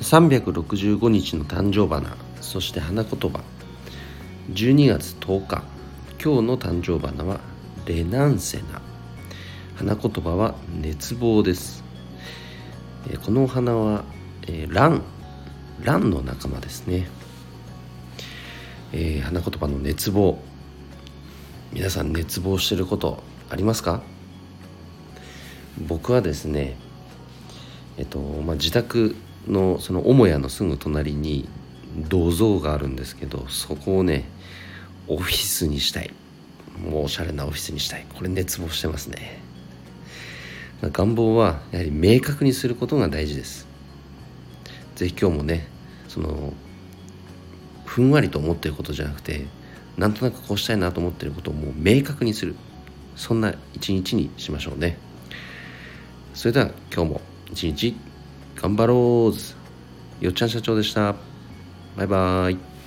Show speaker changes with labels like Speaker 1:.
Speaker 1: 365日の誕生花そして花言葉。12月10日今日の誕生花はレナンセナ。花言葉は熱望です。このお花は、ランランの仲間ですね、花言葉の熱望。皆さん熱望してることありますか？僕はですねえっとまあ、自宅のその母屋のすぐ隣に銅像があるんですけどそこをねオフィスにしたい。もうおしゃれなオフィスにしたい。これ熱望してますね。願望はやはり明確にすることが大事です。是非今日もねそのふんわりと思ってることじゃなくてなんとなくこうしたいなと思ってることをもう明確にする。そんな一日にしましょうね。それでは今日も一日頑張ろうよっちゃん社長でした。バイバイ。